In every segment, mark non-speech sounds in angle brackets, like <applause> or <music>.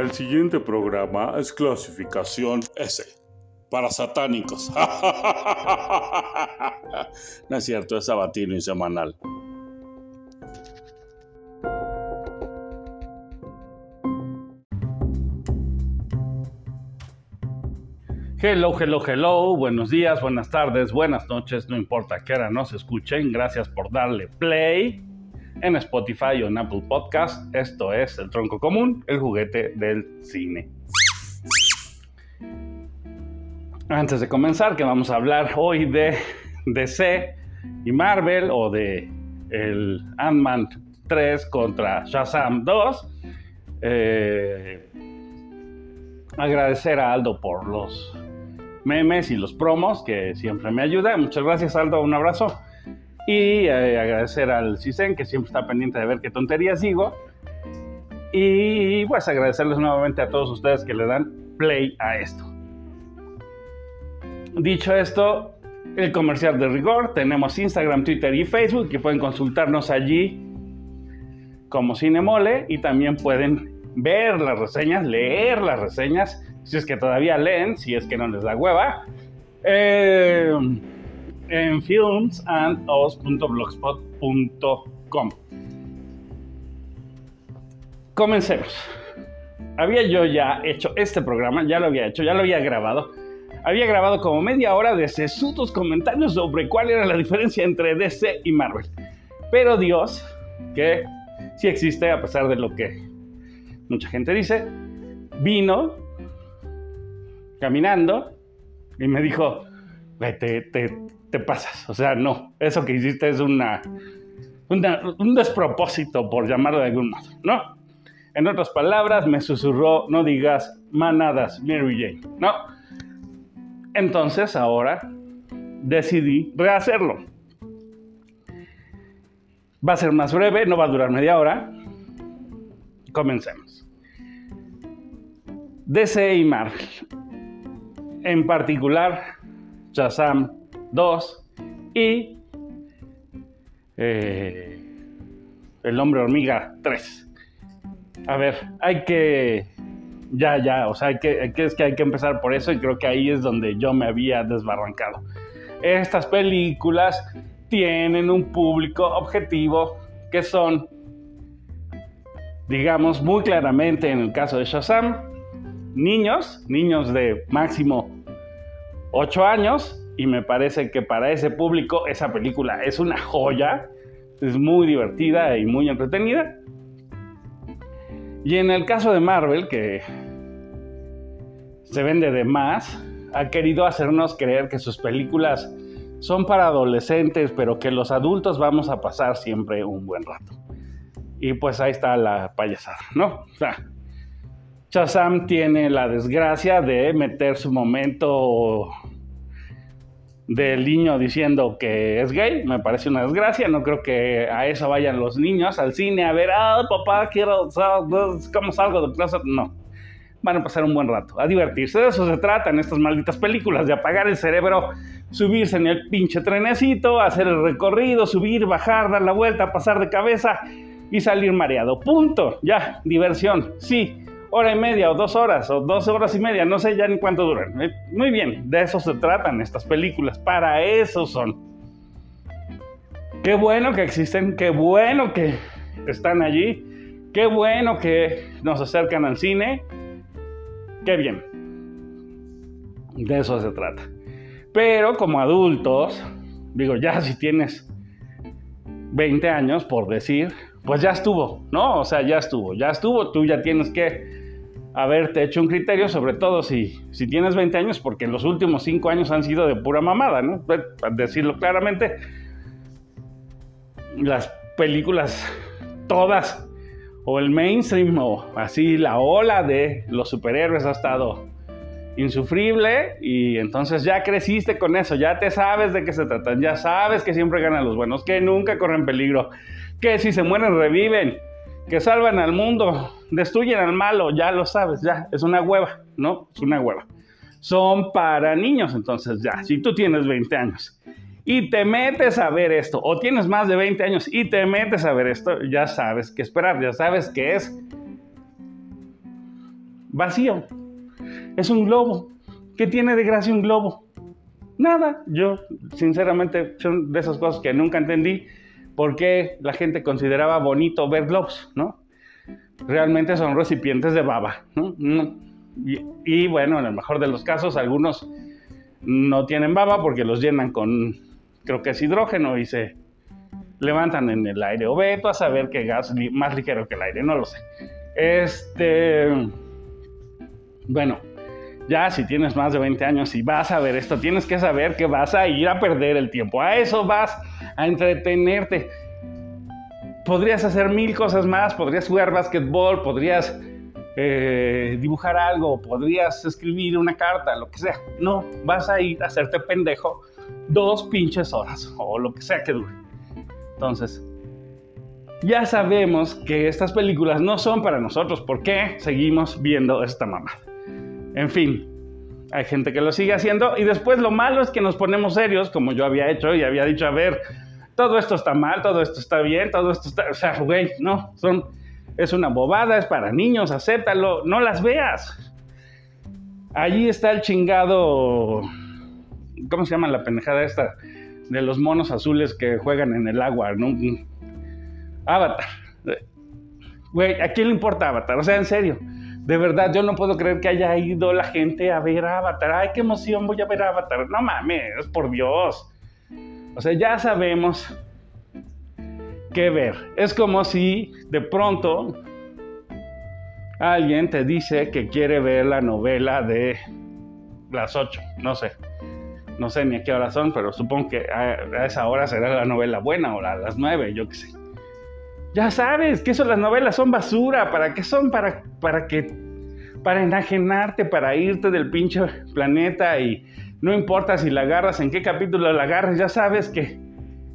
El siguiente programa es clasificación S. Para satánicos. <laughs> no es cierto, es sabatino y semanal. Hello, hello, hello. Buenos días, buenas tardes, buenas noches. No importa qué hora nos escuchen. Gracias por darle play en Spotify o en Apple Podcast. Esto es El Tronco Común, el juguete del cine. Antes de comenzar, que vamos a hablar hoy de DC y Marvel o de el Ant-Man 3 contra Shazam 2. Eh, agradecer a Aldo por los memes y los promos que siempre me ayudan. Muchas gracias Aldo, un abrazo. Y eh, agradecer al CISEN que siempre está pendiente de ver qué tonterías digo. Y pues agradecerles nuevamente a todos ustedes que le dan play a esto. Dicho esto, el comercial de rigor, tenemos Instagram, Twitter y Facebook que pueden consultarnos allí como Cinemole y también pueden ver las reseñas, leer las reseñas si es que todavía leen, si es que no les da hueva, eh, en filmsandos.blogspot.com. Comencemos. Había yo ya hecho este programa, ya lo había hecho, ya lo había grabado. Había grabado como media hora de sesudos comentarios sobre cuál era la diferencia entre DC y Marvel. Pero Dios, que sí existe a pesar de lo que mucha gente dice, vino caminando y me dijo, te, te, pasas, o sea, no, eso que hiciste es una, un despropósito, por llamarlo de algún modo, ¿no? En otras palabras, me susurró, no digas manadas, Mary Jane, ¿no? Entonces ahora decidí rehacerlo. Va a ser más breve, no va a durar media hora. Comencemos. DC y Marvel en particular Shazam 2 y eh, El hombre hormiga 3. A ver, hay que... Ya, ya, o sea, hay que, es que hay que empezar por eso y creo que ahí es donde yo me había desbarrancado. Estas películas tienen un público objetivo que son, digamos, muy claramente en el caso de Shazam, niños, niños de máximo 8 años, y me parece que para ese público esa película es una joya, es muy divertida y muy entretenida. Y en el caso de Marvel, que se vende de más, ha querido hacernos creer que sus películas son para adolescentes, pero que los adultos vamos a pasar siempre un buen rato. Y pues ahí está la payasada, ¿no? O sea, Shazam tiene la desgracia de meter su momento del niño diciendo que es gay, me parece una desgracia, no creo que a eso vayan los niños al cine a ver, ah, papá, quiero, ¿cómo salgo de plaza? No, van a pasar un buen rato, a divertirse, de eso se tratan estas malditas películas, de apagar el cerebro, subirse en el pinche trenecito, hacer el recorrido, subir, bajar, dar la vuelta, pasar de cabeza y salir mareado, punto, ya, diversión, sí hora y media o dos horas o dos horas y media, no sé ya ni cuánto duran. Eh, muy bien, de eso se tratan estas películas, para eso son. Qué bueno que existen, qué bueno que están allí, qué bueno que nos acercan al cine, qué bien. De eso se trata. Pero como adultos, digo, ya si tienes 20 años, por decir, pues ya estuvo, ¿no? O sea, ya estuvo, ya estuvo, tú ya tienes que haberte hecho un criterio, sobre todo si, si tienes 20 años, porque los últimos 5 años han sido de pura mamada, ¿no? Pues, para decirlo claramente, las películas todas, o el mainstream, o así la ola de los superhéroes ha estado insufrible y entonces ya creciste con eso, ya te sabes de qué se tratan, ya sabes que siempre ganan los buenos, que nunca corren peligro, que si se mueren reviven, que salvan al mundo, destruyen al malo, ya lo sabes, ya, es una hueva, ¿no? Es una hueva. Son para niños, entonces ya, si tú tienes 20 años y te metes a ver esto, o tienes más de 20 años y te metes a ver esto, ya sabes qué esperar, ya sabes que es vacío. Es un globo. ¿Qué tiene de gracia un globo? Nada. Yo, sinceramente, son de esas cosas que nunca entendí por qué la gente consideraba bonito ver globos, ¿no? Realmente son recipientes de baba, ¿no? Y, bueno, en el mejor de los casos, algunos no tienen baba porque los llenan con, creo que es hidrógeno y se levantan en el aire. O ve a saber qué gas más ligero que el aire, no lo sé. Este. Bueno, ya si tienes más de 20 años y vas a ver esto, tienes que saber que vas a ir a perder el tiempo. A eso vas a entretenerte. Podrías hacer mil cosas más, podrías jugar básquetbol, podrías eh, dibujar algo, podrías escribir una carta, lo que sea. No, vas a ir a hacerte pendejo dos pinches horas o lo que sea que dure. Entonces, ya sabemos que estas películas no son para nosotros. ¿Por qué seguimos viendo esta mamá? En fin, hay gente que lo sigue haciendo y después lo malo es que nos ponemos serios, como yo había hecho y había dicho, a ver, todo esto está mal, todo esto está bien, todo esto está, o sea, güey, no, son, es una bobada, es para niños, acéptalo, no las veas. Allí está el chingado, ¿cómo se llama la pendejada esta? De los monos azules que juegan en el agua, ¿no? Avatar. Güey, ¿a quién le importa Avatar? O sea, en serio. De verdad, yo no puedo creer que haya ido la gente a ver Avatar. Ay, qué emoción, voy a ver Avatar. No mames, por Dios. O sea, ya sabemos qué ver. Es como si de pronto alguien te dice que quiere ver la novela de las 8, no sé. No sé ni a qué hora son, pero supongo que a, esa hora será la novela buena o a las 9, yo qué sé. Ya sabes que eso las novelas son basura, ¿para qué son? Para, para que para enajenarte, para irte del pinche planeta y no importa si la agarras, en qué capítulo la agarras, ya sabes que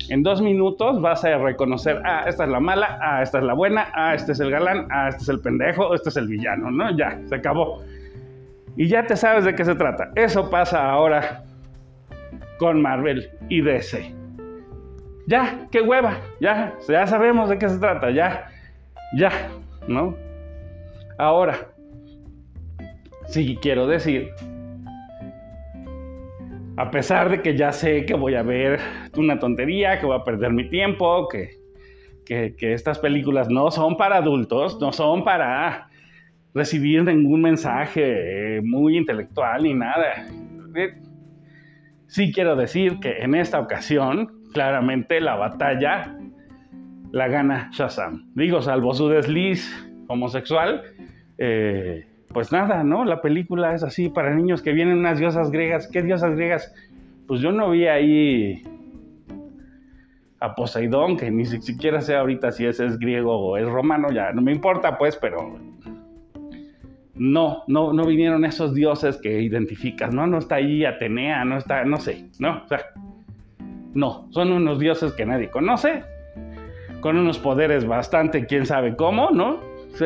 en dos minutos vas a reconocer, ah, esta es la mala, ah, esta es la buena, ah, este es el galán, ah, este es el pendejo, este es el villano, ¿no? Ya, se acabó. Y ya te sabes de qué se trata. Eso pasa ahora con Marvel y DC. Ya, qué hueva, ya, ya sabemos de qué se trata, ya, ya, ¿no? Ahora, sí quiero decir a pesar de que ya sé que voy a ver una tontería, que voy a perder mi tiempo, que, que, estas películas no son para adultos, no son para recibir ningún mensaje muy intelectual ni nada. Sí quiero decir que en esta ocasión, claramente la batalla la gana Shazam. Digo, salvo su desliz homosexual, eh, pues nada, ¿no? La película es así para niños que vienen unas diosas griegas. ¿Qué diosas griegas? Pues yo no vi ahí a Poseidón, que ni siquiera sé ahorita si ese es griego o es romano, ya no me importa pues, pero no, no, no vinieron esos dioses que identificas, ¿no? No está ahí Atenea, no está, no sé, ¿no? O sea, no, son unos dioses que nadie conoce, con unos poderes bastante, quién sabe cómo, ¿no?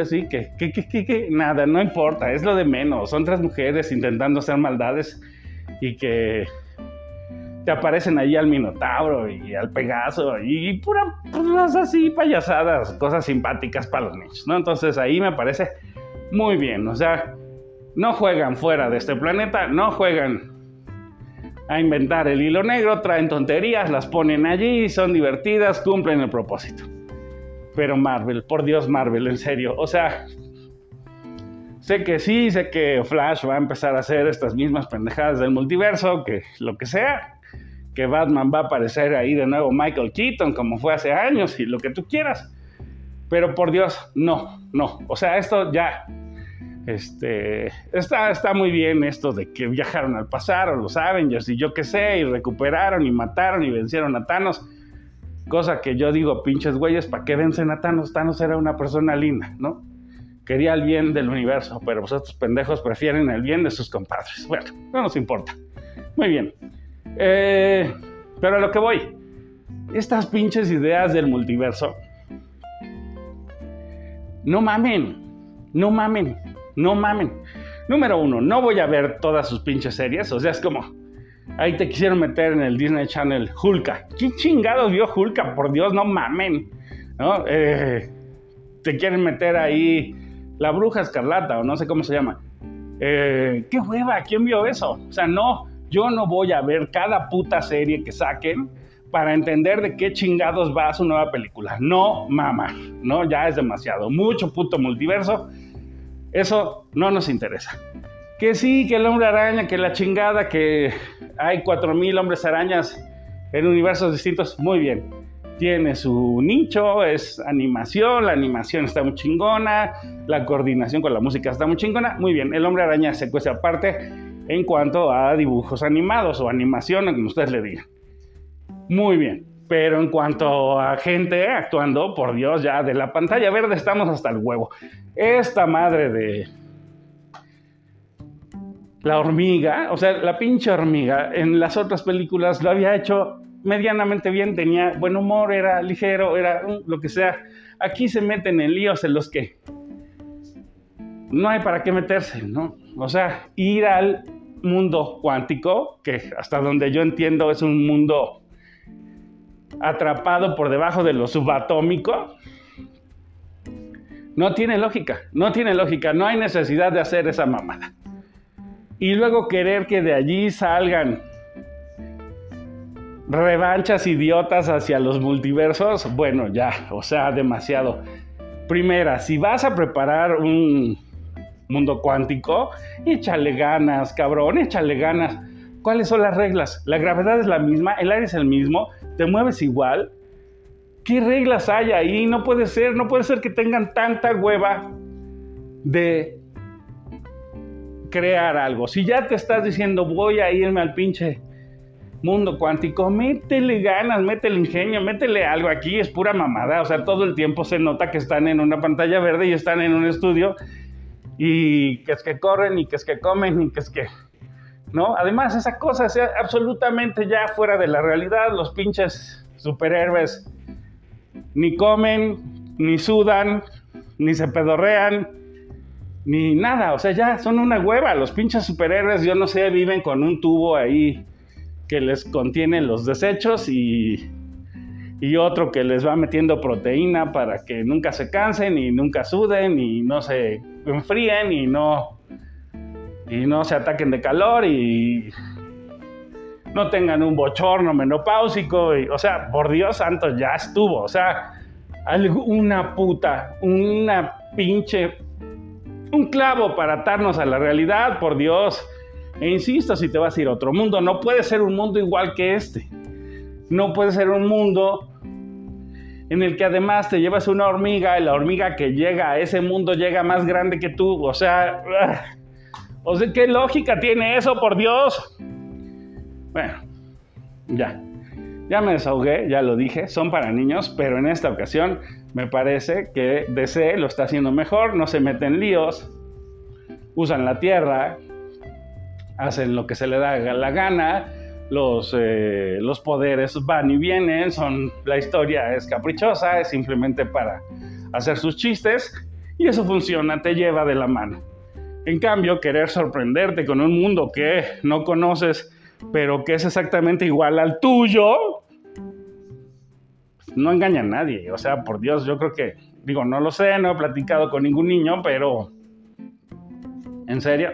sí, que, que, que, que, nada, no importa, es lo de menos. Son tres mujeres intentando hacer maldades y que te aparecen ahí al Minotauro y al Pegaso y pura, puras así payasadas, cosas simpáticas para los niños, ¿no? Entonces ahí me parece muy bien, o sea, no juegan fuera de este planeta, no juegan a inventar el hilo negro, traen tonterías, las ponen allí, son divertidas, cumplen el propósito. Pero Marvel, por Dios Marvel, en serio. O sea, sé que sí, sé que Flash va a empezar a hacer estas mismas pendejadas del multiverso, que lo que sea. Que Batman va a aparecer ahí de nuevo Michael Keaton, como fue hace años, y lo que tú quieras. Pero por Dios, no, no. O sea, esto ya. Este, está, está muy bien esto de que viajaron al pasado, los Avengers y yo qué sé, y recuperaron y mataron y vencieron a Thanos Cosa que yo digo, pinches güeyes, ¿para qué vencen a Thanos? Thanos era una persona linda, ¿no? Quería el bien del universo, pero vosotros pendejos prefieren el bien de sus compadres. Bueno, no nos importa. Muy bien. Eh, pero a lo que voy. Estas pinches ideas del multiverso. No mamen. No mamen. No mamen. Número uno, no voy a ver todas sus pinches series. O sea, es como, Ahí te quisieron meter en el Disney Channel Hulka. ¿Qué chingados vio Hulka? Por Dios, no mamen. ¿No? Eh, te quieren meter ahí La Bruja Escarlata, o no sé cómo se llama. Eh, ¿Qué hueva? ¿Quién vio eso? O sea, no, yo no voy a ver cada puta serie que saquen para entender de qué chingados va su nueva película. No, mamá, no, ya es demasiado. Mucho puto multiverso. Eso no nos interesa. Que sí, que el hombre araña, que la chingada, que hay 4000 hombres arañas en universos distintos. Muy bien. Tiene su nicho, es animación, la animación está muy chingona, la coordinación con la música está muy chingona. Muy bien, el hombre araña se cuece aparte en cuanto a dibujos animados o animación, como ustedes le digan. Muy bien. Pero en cuanto a gente actuando, por Dios, ya de la pantalla verde estamos hasta el huevo. Esta madre de la hormiga, o sea, la pinche hormiga, en las otras películas lo había hecho medianamente bien, tenía buen humor, era ligero, era lo que sea. Aquí se meten en líos en los que no hay para qué meterse, ¿no? O sea, ir al mundo cuántico, que hasta donde yo entiendo es un mundo atrapado por debajo de lo subatómico, no tiene lógica, no tiene lógica, no hay necesidad de hacer esa mamada. Y luego querer que de allí salgan revanchas idiotas hacia los multiversos, bueno, ya, o sea, demasiado. Primera, si vas a preparar un mundo cuántico, échale ganas, cabrón, échale ganas. ¿Cuáles son las reglas? La gravedad es la misma, el aire es el mismo, te mueves igual. ¿Qué reglas hay ahí? No puede ser, no puede ser que tengan tanta hueva de crear algo. Si ya te estás diciendo voy a irme al pinche mundo cuántico, métele ganas, métele ingenio, métele algo. Aquí es pura mamada, o sea, todo el tiempo se nota que están en una pantalla verde y están en un estudio y que es que corren y que es que comen y que es que ¿no? Además, esa cosa es absolutamente ya fuera de la realidad. Los pinches superhéroes ni comen, ni sudan, ni se pedorrean, ni nada. O sea, ya son una hueva. Los pinches superhéroes, yo no sé, viven con un tubo ahí que les contiene los desechos y, y otro que les va metiendo proteína para que nunca se cansen y nunca suden y no se enfríen y no y no se ataquen de calor y no tengan un bochorno menopáusico. O sea, por Dios santo, ya estuvo. O sea, una puta, una pinche, un clavo para atarnos a la realidad, por Dios. E insisto, si te vas a ir a otro mundo, no puede ser un mundo igual que este. No puede ser un mundo en el que además te llevas una hormiga y la hormiga que llega a ese mundo llega más grande que tú. O sea, o sea, ¿qué lógica tiene eso, por Dios? Bueno, ya. Ya me desahogué, ya lo dije, son para niños, pero en esta ocasión me parece que DC lo está haciendo mejor, no se meten líos, usan la tierra, hacen lo que se le da la gana, los, eh, los poderes van y vienen, son, la historia es caprichosa, es simplemente para hacer sus chistes y eso funciona, te lleva de la mano. En cambio, querer sorprenderte con un mundo que no conoces, pero que es exactamente igual al tuyo, no engaña a nadie. O sea, por Dios, yo creo que, digo, no lo sé, no he platicado con ningún niño, pero... ¿En serio?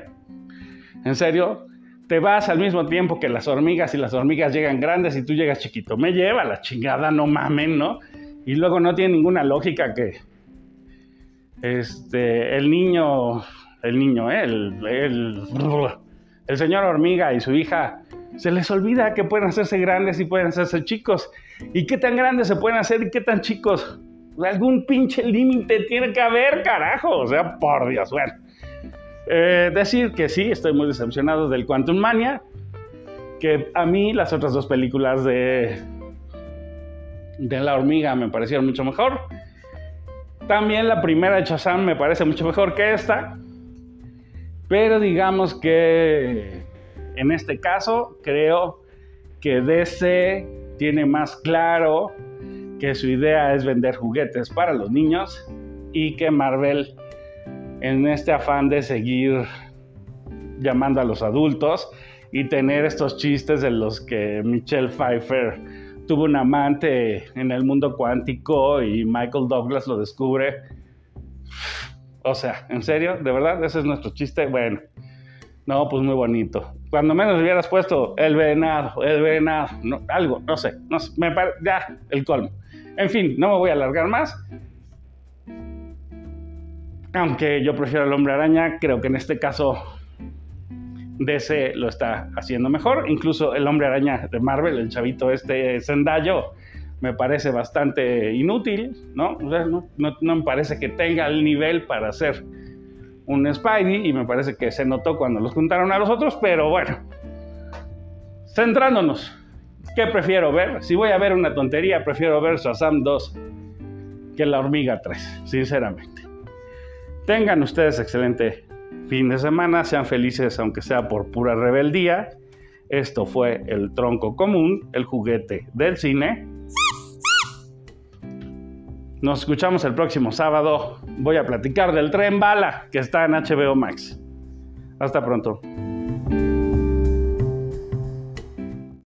¿En serio? Te vas al mismo tiempo que las hormigas y las hormigas llegan grandes y tú llegas chiquito. Me lleva la chingada, no mamen, ¿no? Y luego no tiene ninguna lógica que este, el niño el niño, ¿eh? el, el, señor hormiga y su hija, se les olvida que pueden hacerse grandes y pueden hacerse chicos. ¿Y qué tan grandes se pueden hacer y qué tan chicos? Algún pinche límite tiene que haber, carajo. O sea, por Dios, bueno. Eh, decir que sí, estoy muy decepcionado del Quantum Mania. Que a mí las otras dos películas de, de La Hormiga me parecieron mucho mejor. También la primera de Chazam me parece mucho mejor que esta. Pero digamos que en este caso creo que DC tiene más claro que su idea es vender juguetes para los niños y que Marvel en este afán de seguir llamando a los adultos y tener estos chistes de los que Michelle Pfeiffer tuvo un amante en el mundo cuántico y Michael Douglas lo descubre O sea, ¿en serio? ¿De verdad? ¿Ese es nuestro chiste? Bueno. No, pues muy bonito. Cuando menos hubieras puesto el venado, el venado, algo, no sé, me ya, el colmo. En fin, no me voy a alargar más. Aunque yo prefiero el hombre araña, creo que en este caso DC lo está haciendo mejor. Incluso el hombre araña de Marvel, el chavito este Zendaya, me parece bastante inútil, ¿no? no, me parece que tenga el nivel para hacer un Spidey y me parece que se notó cuando los juntaron a los otros, pero bueno, centrándonos, ¿qué prefiero ver? Si voy a ver una tontería, prefiero ver Shazam 2 que La Hormiga 3, sinceramente. Tengan ustedes excelente fin de semana, sean felices aunque sea por pura rebeldía. Esto fue el tronco común, el juguete del cine. Nos escuchamos el próximo sábado. Voy a platicar del tren bala que está en HBO Max. Hasta pronto.